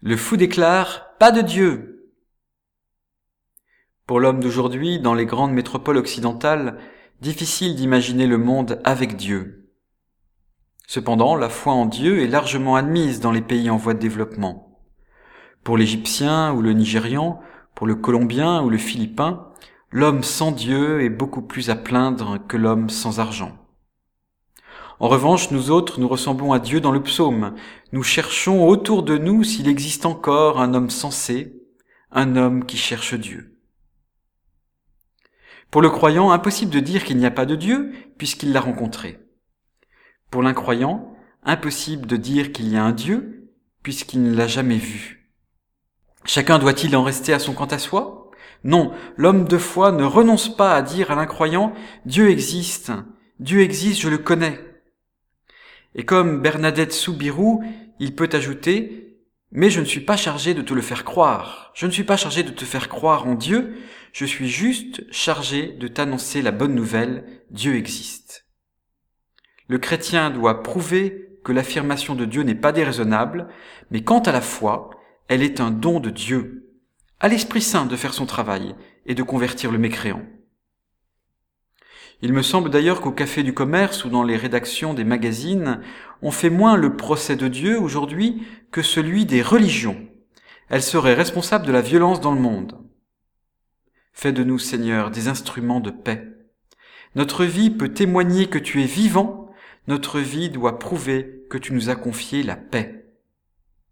Le fou déclare Pas de Dieu. Pour l'homme d'aujourd'hui, dans les grandes métropoles occidentales, difficile d'imaginer le monde avec Dieu. Cependant, la foi en Dieu est largement admise dans les pays en voie de développement. Pour l'Égyptien ou le Nigérian, pour le Colombien ou le Philippin, l'homme sans Dieu est beaucoup plus à plaindre que l'homme sans argent. En revanche, nous autres, nous ressemblons à Dieu dans le psaume. Nous cherchons autour de nous s'il existe encore un homme sensé, un homme qui cherche Dieu. Pour le croyant, impossible de dire qu'il n'y a pas de Dieu puisqu'il l'a rencontré. Pour l'incroyant, impossible de dire qu'il y a un Dieu puisqu'il ne l'a jamais vu. Chacun doit-il en rester à son quant à soi? Non, l'homme de foi ne renonce pas à dire à l'incroyant Dieu existe, Dieu existe, je le connais. Et comme Bernadette Soubirou, il peut ajouter Mais je ne suis pas chargé de te le faire croire. Je ne suis pas chargé de te faire croire en Dieu, je suis juste chargé de t'annoncer la bonne nouvelle, Dieu existe. Le chrétien doit prouver que l'affirmation de Dieu n'est pas déraisonnable, mais quant à la foi, elle est un don de Dieu, à l'Esprit Saint de faire son travail et de convertir le mécréant. Il me semble d'ailleurs qu'au café du commerce ou dans les rédactions des magazines, on fait moins le procès de Dieu aujourd'hui que celui des religions. Elles seraient responsables de la violence dans le monde. Fais de nous, Seigneur, des instruments de paix. Notre vie peut témoigner que tu es vivant, notre vie doit prouver que tu nous as confié la paix.